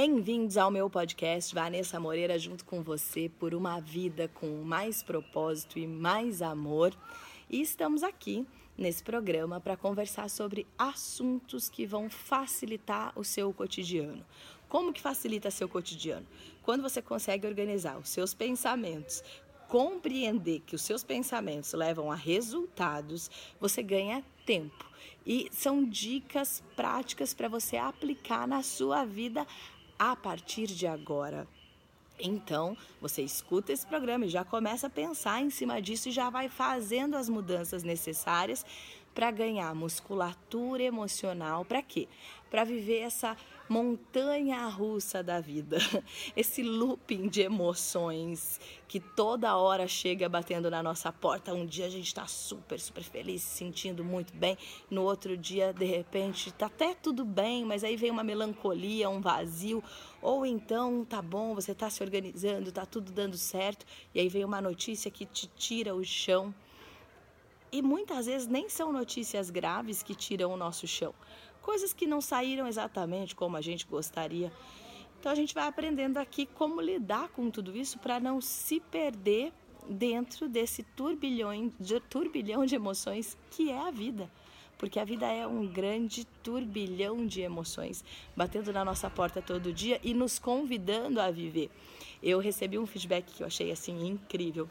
Bem-vindos ao meu podcast Vanessa Moreira, junto com você por uma vida com mais propósito e mais amor. E estamos aqui nesse programa para conversar sobre assuntos que vão facilitar o seu cotidiano. Como que facilita seu cotidiano? Quando você consegue organizar os seus pensamentos, compreender que os seus pensamentos levam a resultados, você ganha tempo. E são dicas práticas para você aplicar na sua vida a partir de agora. Então, você escuta esse programa e já começa a pensar em cima disso e já vai fazendo as mudanças necessárias para ganhar musculatura emocional. Para quê? Para viver essa montanha russa da vida, esse looping de emoções que toda hora chega batendo na nossa porta. Um dia a gente está super, super feliz, se sentindo muito bem, no outro dia, de repente, tá até tudo bem, mas aí vem uma melancolia, um vazio, ou então tá bom, você está se organizando, tá tudo dando certo, e aí vem uma notícia que te tira o chão. E muitas vezes nem são notícias graves que tiram o nosso chão coisas que não saíram exatamente como a gente gostaria. Então a gente vai aprendendo aqui como lidar com tudo isso para não se perder dentro desse turbilhão de, turbilhão de emoções que é a vida. Porque a vida é um grande turbilhão de emoções batendo na nossa porta todo dia e nos convidando a viver. Eu recebi um feedback que eu achei assim incrível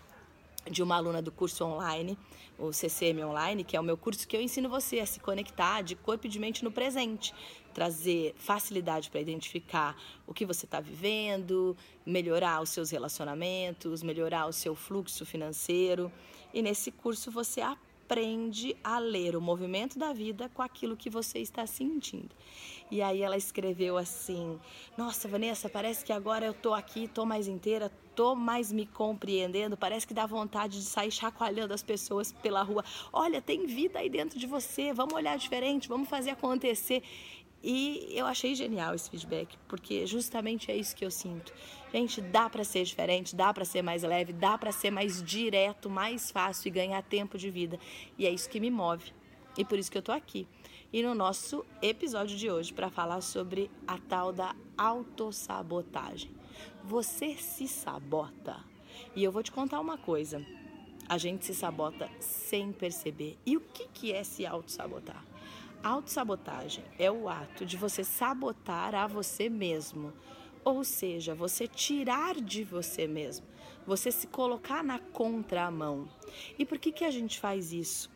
de uma aluna do curso online, o CCM Online, que é o meu curso que eu ensino você a se conectar de corpo e de mente no presente, trazer facilidade para identificar o que você está vivendo, melhorar os seus relacionamentos, melhorar o seu fluxo financeiro. E nesse curso você aprende a ler o movimento da vida com aquilo que você está sentindo. E aí ela escreveu assim: Nossa, Vanessa, parece que agora eu tô aqui, tô mais inteira, tô mais me compreendendo. Parece que dá vontade de sair chacoalhando as pessoas pela rua. Olha, tem vida aí dentro de você, vamos olhar diferente, vamos fazer acontecer. E eu achei genial esse feedback, porque justamente é isso que eu sinto. Gente, dá para ser diferente, dá para ser mais leve, dá para ser mais direto, mais fácil e ganhar tempo de vida. E é isso que me move. E por isso que eu tô aqui e no nosso episódio de hoje para falar sobre a tal da autossabotagem. Você se sabota. E eu vou te contar uma coisa. A gente se sabota sem perceber. E o que, que é se autossabotar? Autossabotagem é o ato de você sabotar a você mesmo. Ou seja, você tirar de você mesmo. Você se colocar na contramão. E por que, que a gente faz isso?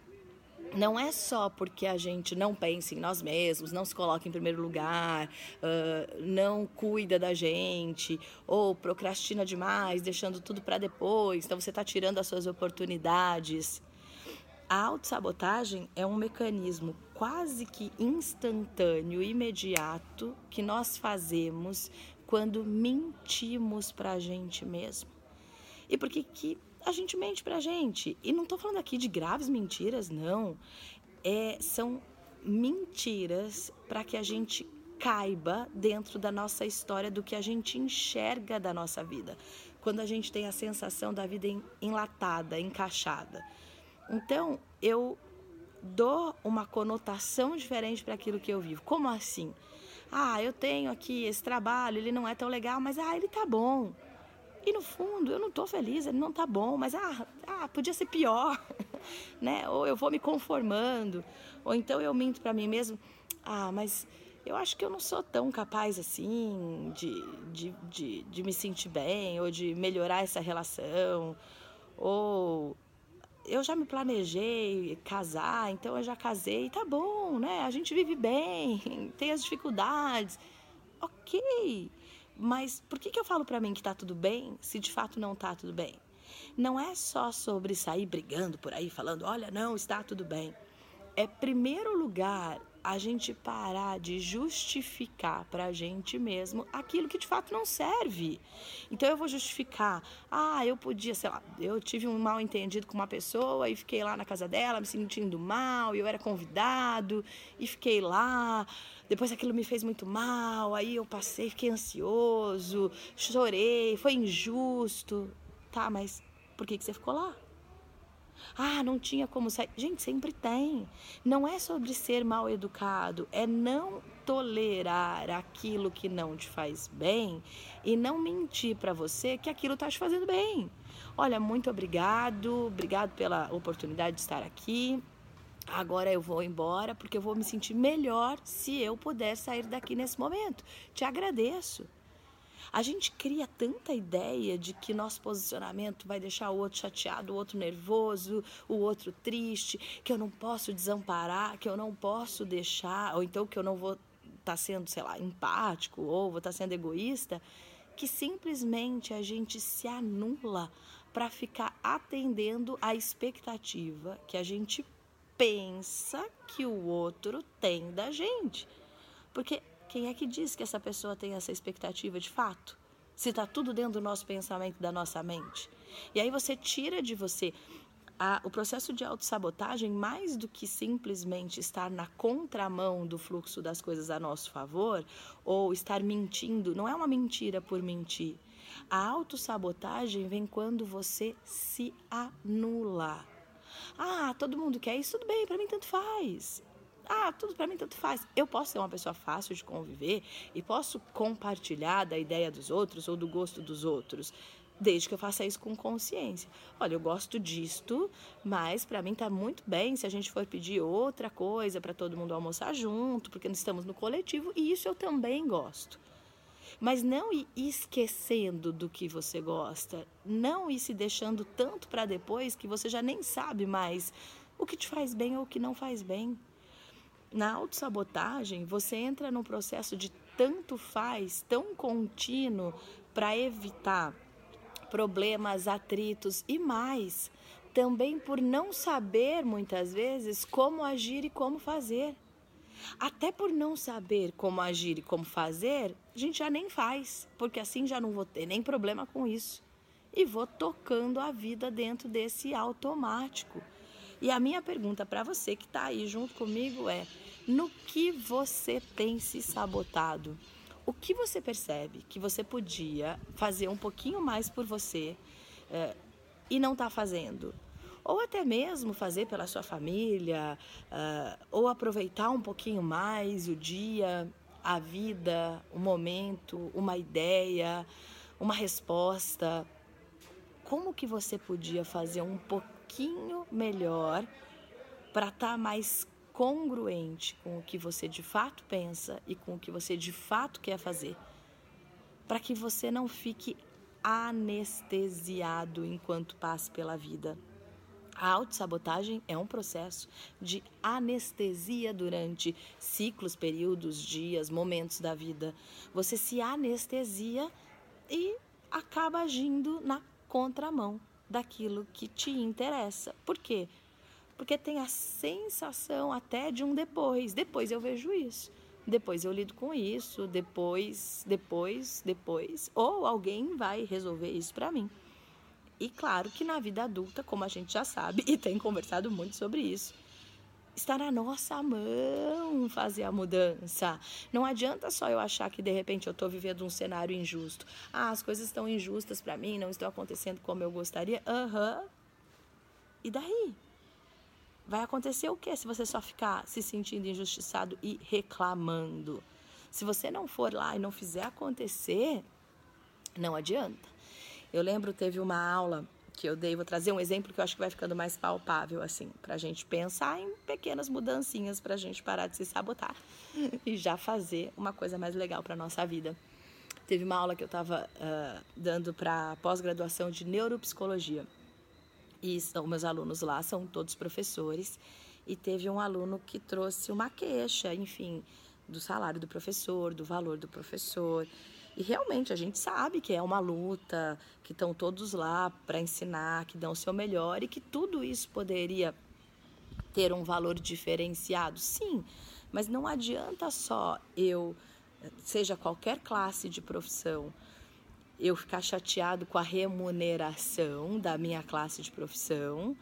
não é só porque a gente não pensa em nós mesmos, não se coloca em primeiro lugar, uh, não cuida da gente, ou procrastina demais, deixando tudo para depois, então você está tirando as suas oportunidades. A autossabotagem é um mecanismo quase que instantâneo, imediato, que nós fazemos quando mentimos para a gente mesmo. E por que, que a gente mente pra gente. E não estou falando aqui de graves mentiras, não. É, são mentiras para que a gente caiba dentro da nossa história, do que a gente enxerga da nossa vida. Quando a gente tem a sensação da vida enlatada, encaixada. Então, eu dou uma conotação diferente para aquilo que eu vivo. Como assim? Ah, eu tenho aqui esse trabalho, ele não é tão legal, mas ah, ele tá bom. E no fundo, eu não estou feliz, ele não está bom, mas ah, ah, podia ser pior, né? Ou eu vou me conformando, ou então eu minto para mim mesmo, ah, mas eu acho que eu não sou tão capaz assim de, de, de, de me sentir bem, ou de melhorar essa relação, ou eu já me planejei casar, então eu já casei, tá bom, né? A gente vive bem, tem as dificuldades, ok. Mas por que, que eu falo para mim que tá tudo bem se de fato não tá tudo bem? Não é só sobre sair brigando por aí falando, olha, não, está tudo bem. É primeiro lugar a gente parar de justificar para a gente mesmo aquilo que de fato não serve. Então eu vou justificar, ah, eu podia, sei lá, eu tive um mal entendido com uma pessoa e fiquei lá na casa dela me sentindo mal, e eu era convidado e fiquei lá. Depois aquilo me fez muito mal, aí eu passei, fiquei ansioso, chorei, foi injusto. Tá, mas por que, que você ficou lá? Ah, não tinha como sair. Gente, sempre tem. Não é sobre ser mal educado, é não tolerar aquilo que não te faz bem e não mentir para você que aquilo está te fazendo bem. Olha, muito obrigado, obrigado pela oportunidade de estar aqui. Agora eu vou embora porque eu vou me sentir melhor se eu puder sair daqui nesse momento. Te agradeço. A gente cria tanta ideia de que nosso posicionamento vai deixar o outro chateado, o outro nervoso, o outro triste, que eu não posso desamparar, que eu não posso deixar, ou então que eu não vou estar tá sendo, sei lá, empático ou vou estar tá sendo egoísta, que simplesmente a gente se anula para ficar atendendo a expectativa que a gente pensa que o outro tem da gente. Porque quem é que diz que essa pessoa tem essa expectativa de fato? Se está tudo dentro do nosso pensamento, da nossa mente. E aí você tira de você a, o processo de autossabotagem, mais do que simplesmente estar na contramão do fluxo das coisas a nosso favor, ou estar mentindo, não é uma mentira por mentir. A autossabotagem vem quando você se anula. Ah, todo mundo quer isso, tudo bem, para mim tanto faz. Ah, tudo para mim tanto faz. Eu posso ser uma pessoa fácil de conviver e posso compartilhar da ideia dos outros ou do gosto dos outros, desde que eu faça isso com consciência. Olha, eu gosto disto, mas para mim tá muito bem se a gente for pedir outra coisa para todo mundo almoçar junto, porque nós estamos no coletivo e isso eu também gosto. Mas não ir esquecendo do que você gosta, não ir se deixando tanto para depois que você já nem sabe mais o que te faz bem ou o que não faz bem. Na autossabotagem, você entra num processo de tanto faz, tão contínuo, para evitar problemas, atritos e mais, também por não saber muitas vezes como agir e como fazer. Até por não saber como agir e como fazer, a gente já nem faz, porque assim já não vou ter nem problema com isso. E vou tocando a vida dentro desse automático. E a minha pergunta para você que está aí junto comigo é: no que você tem se sabotado? O que você percebe que você podia fazer um pouquinho mais por você é, e não está fazendo? Ou até mesmo fazer pela sua família, uh, ou aproveitar um pouquinho mais o dia, a vida, o momento, uma ideia, uma resposta. Como que você podia fazer um pouquinho melhor para estar tá mais congruente com o que você de fato pensa e com o que você de fato quer fazer, para que você não fique anestesiado enquanto passe pela vida. A autossabotagem é um processo de anestesia durante ciclos, períodos, dias, momentos da vida. Você se anestesia e acaba agindo na contramão daquilo que te interessa. Por quê? porque tem a sensação até de um depois. Depois eu vejo isso. Depois eu lido com isso, depois, depois, depois, ou alguém vai resolver isso para mim. E claro que na vida adulta, como a gente já sabe e tem conversado muito sobre isso, está na nossa mão fazer a mudança. Não adianta só eu achar que de repente eu estou vivendo um cenário injusto. Ah, as coisas estão injustas para mim, não estão acontecendo como eu gostaria. Aham. Uhum. E daí? Vai acontecer o que se você só ficar se sentindo injustiçado e reclamando? Se você não for lá e não fizer acontecer, não adianta. Eu lembro, teve uma aula que eu dei, vou trazer um exemplo que eu acho que vai ficando mais palpável, assim, para a gente pensar em pequenas mudancinhas para a gente parar de se sabotar e já fazer uma coisa mais legal para nossa vida. Teve uma aula que eu estava uh, dando para pós-graduação de neuropsicologia e são, meus alunos lá são todos professores, e teve um aluno que trouxe uma queixa, enfim, do salário do professor, do valor do professor. E realmente a gente sabe que é uma luta, que estão todos lá para ensinar, que dão o seu melhor e que tudo isso poderia ter um valor diferenciado, sim, mas não adianta só eu, seja qualquer classe de profissão, eu ficar chateado com a remuneração da minha classe de profissão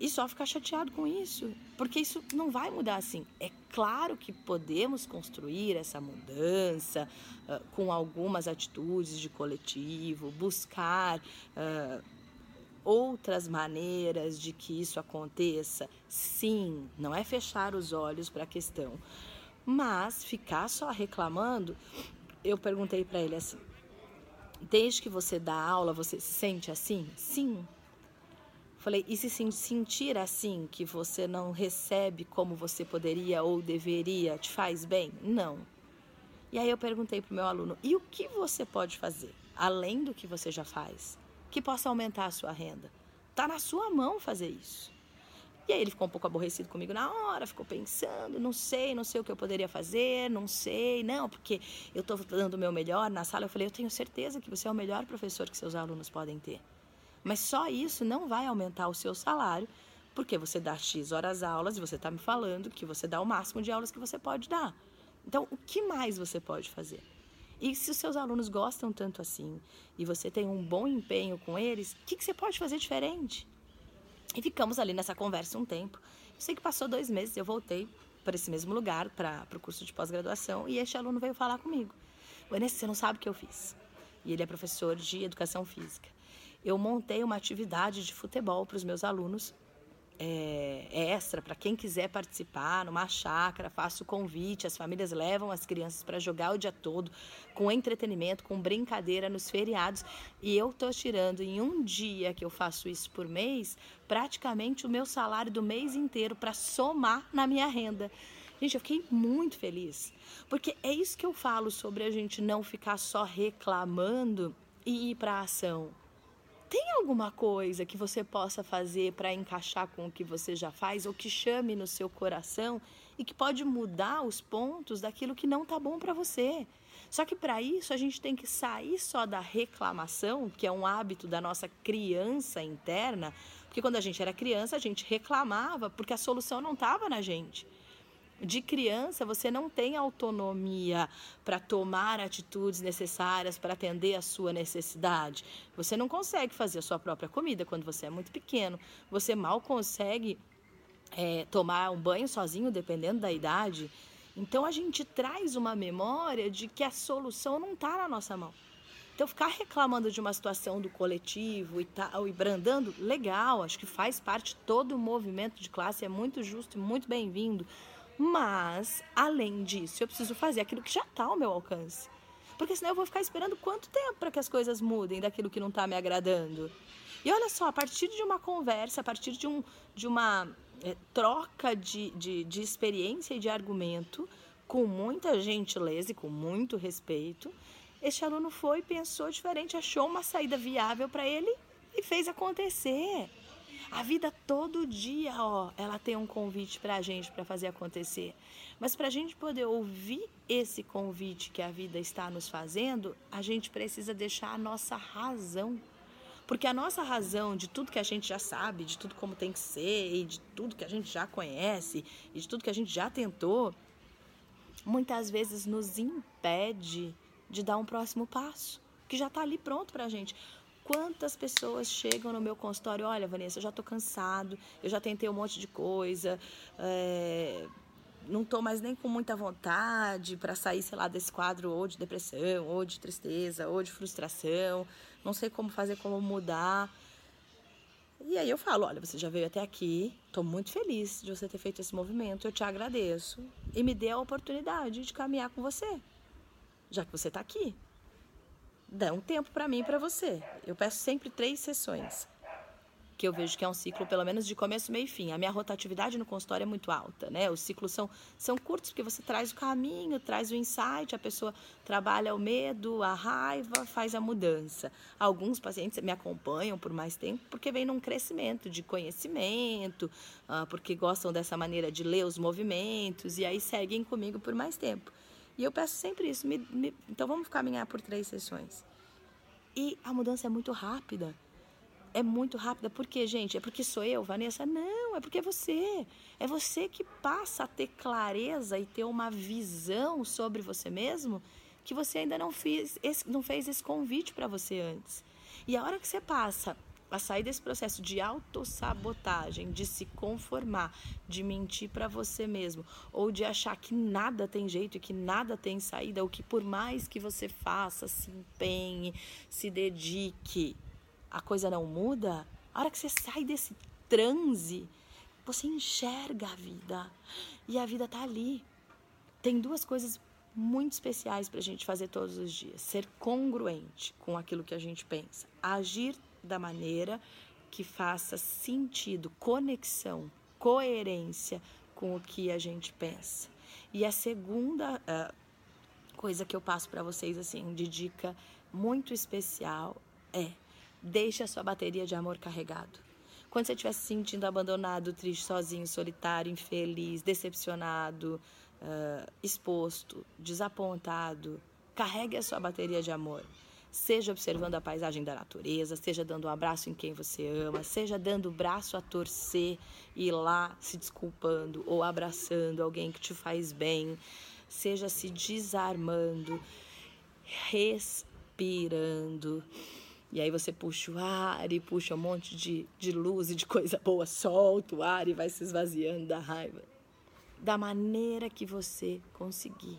e só ficar chateado com isso, porque isso não vai mudar assim. É claro que podemos construir essa mudança uh, com algumas atitudes de coletivo, buscar uh, outras maneiras de que isso aconteça? Sim, não é fechar os olhos para a questão. Mas ficar só reclamando, eu perguntei para ele assim: desde que você dá aula, você se sente assim? Sim. Falei, e se sentir assim, que você não recebe como você poderia ou deveria, te faz bem? Não. E aí eu perguntei para o meu aluno, e o que você pode fazer, além do que você já faz, que possa aumentar a sua renda? Está na sua mão fazer isso. E aí ele ficou um pouco aborrecido comigo na hora, ficou pensando, não sei, não sei o que eu poderia fazer, não sei, não, porque eu estou dando o meu melhor na sala. Eu falei, eu tenho certeza que você é o melhor professor que seus alunos podem ter. Mas só isso não vai aumentar o seu salário, porque você dá X horas aulas e você está me falando que você dá o máximo de aulas que você pode dar. Então, o que mais você pode fazer? E se os seus alunos gostam tanto assim e você tem um bom empenho com eles, o que, que você pode fazer diferente? E ficamos ali nessa conversa um tempo. Eu sei que passou dois meses, eu voltei para esse mesmo lugar, para o curso de pós-graduação, e este aluno veio falar comigo. Vanessa, você não sabe o que eu fiz. E ele é professor de educação física. Eu montei uma atividade de futebol para os meus alunos é, extra para quem quiser participar numa chácara, faço o convite, as famílias levam as crianças para jogar o dia todo, com entretenimento, com brincadeira nos feriados, e eu estou tirando em um dia que eu faço isso por mês, praticamente o meu salário do mês inteiro para somar na minha renda. Gente, eu fiquei muito feliz, porque é isso que eu falo sobre a gente não ficar só reclamando e ir para ação. Tem alguma coisa que você possa fazer para encaixar com o que você já faz ou que chame no seu coração e que pode mudar os pontos daquilo que não tá bom para você? Só que para isso a gente tem que sair só da reclamação, que é um hábito da nossa criança interna, porque quando a gente era criança a gente reclamava porque a solução não estava na gente de criança você não tem autonomia para tomar atitudes necessárias para atender a sua necessidade. Você não consegue fazer a sua própria comida quando você é muito pequeno. Você mal consegue é, tomar um banho sozinho, dependendo da idade. Então a gente traz uma memória de que a solução não está na nossa mão. Então, ficar reclamando de uma situação do coletivo e tal, e brandando, legal, acho que faz parte todo o movimento de classe, é muito justo e muito bem-vindo. Mas, além disso, eu preciso fazer aquilo que já está ao meu alcance. Porque senão eu vou ficar esperando quanto tempo para que as coisas mudem daquilo que não está me agradando. E olha só, a partir de uma conversa, a partir de, um, de uma é, troca de, de, de experiência e de argumento, com muita gentileza e com muito respeito, este aluno foi, pensou diferente, achou uma saída viável para ele e fez acontecer. A vida todo dia, ó, ela tem um convite para a gente para fazer acontecer. Mas para a gente poder ouvir esse convite que a vida está nos fazendo, a gente precisa deixar a nossa razão. Porque a nossa razão de tudo que a gente já sabe, de tudo como tem que ser, e de tudo que a gente já conhece, e de tudo que a gente já tentou, muitas vezes nos impede de dar um próximo passo, que já está ali pronto para a gente. Quantas pessoas chegam no meu consultório? Olha, Vanessa, eu já estou cansado, eu já tentei um monte de coisa, é, não estou mais nem com muita vontade para sair, sei lá, desse quadro ou de depressão, ou de tristeza, ou de frustração, não sei como fazer, como mudar. E aí eu falo, olha, você já veio até aqui, estou muito feliz de você ter feito esse movimento, eu te agradeço e me dê a oportunidade de caminhar com você, já que você está aqui dá um tempo para mim e para você. Eu peço sempre três sessões, que eu vejo que é um ciclo pelo menos de começo, meio e fim. A minha rotatividade no consultório é muito alta, né? Os ciclos são, são curtos porque você traz o caminho, traz o insight, a pessoa trabalha o medo, a raiva, faz a mudança. Alguns pacientes me acompanham por mais tempo porque vem num crescimento de conhecimento, ah, porque gostam dessa maneira de ler os movimentos e aí seguem comigo por mais tempo. E eu peço sempre isso. Me, me, então vamos caminhar por três sessões. E a mudança é muito rápida. É muito rápida. Por quê, gente? É porque sou eu, Vanessa? Não, é porque é você. É você que passa a ter clareza e ter uma visão sobre você mesmo que você ainda não esse, não fez esse convite para você antes. E a hora que você passa a sair desse processo de autossabotagem, de se conformar, de mentir para você mesmo, ou de achar que nada tem jeito e que nada tem saída, ou que por mais que você faça, se empenhe, se dedique, a coisa não muda, A hora que você sai desse transe, você enxerga a vida. E a vida tá ali. Tem duas coisas muito especiais para a gente fazer todos os dias: ser congruente com aquilo que a gente pensa, agir da maneira que faça sentido, conexão, coerência com o que a gente pensa. E a segunda uh, coisa que eu passo para vocês assim de dica muito especial é deixe a sua bateria de amor carregado. Quando você estiver se sentindo abandonado, triste, sozinho, solitário, infeliz, decepcionado, uh, exposto, desapontado, carregue a sua bateria de amor. Seja observando a paisagem da natureza, seja dando um abraço em quem você ama, seja dando o braço a torcer e lá se desculpando ou abraçando alguém que te faz bem, seja se desarmando, respirando. E aí você puxa o ar e puxa um monte de, de luz e de coisa boa, solta o ar e vai se esvaziando da raiva. Da maneira que você conseguir.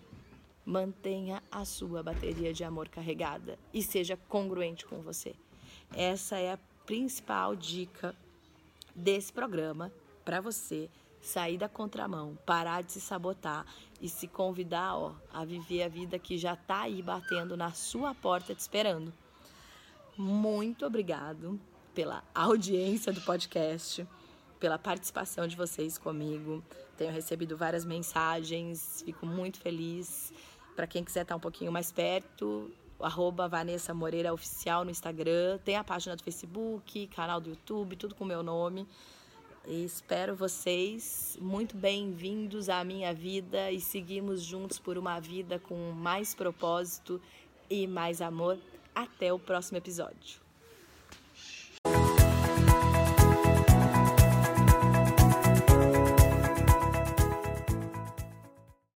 Mantenha a sua bateria de amor carregada e seja congruente com você. Essa é a principal dica desse programa para você sair da contramão, parar de se sabotar e se convidar ó, a viver a vida que já está aí batendo na sua porta te esperando muito obrigado pela audiência do podcast, pela participação de vocês comigo. Tenho recebido várias mensagens, fico muito feliz. Para quem quiser estar um pouquinho mais perto, arroba Vanessa Moreira Oficial no Instagram, tem a página do Facebook, canal do YouTube, tudo com meu nome. E espero vocês muito bem-vindos à minha vida e seguimos juntos por uma vida com mais propósito e mais amor. Até o próximo episódio.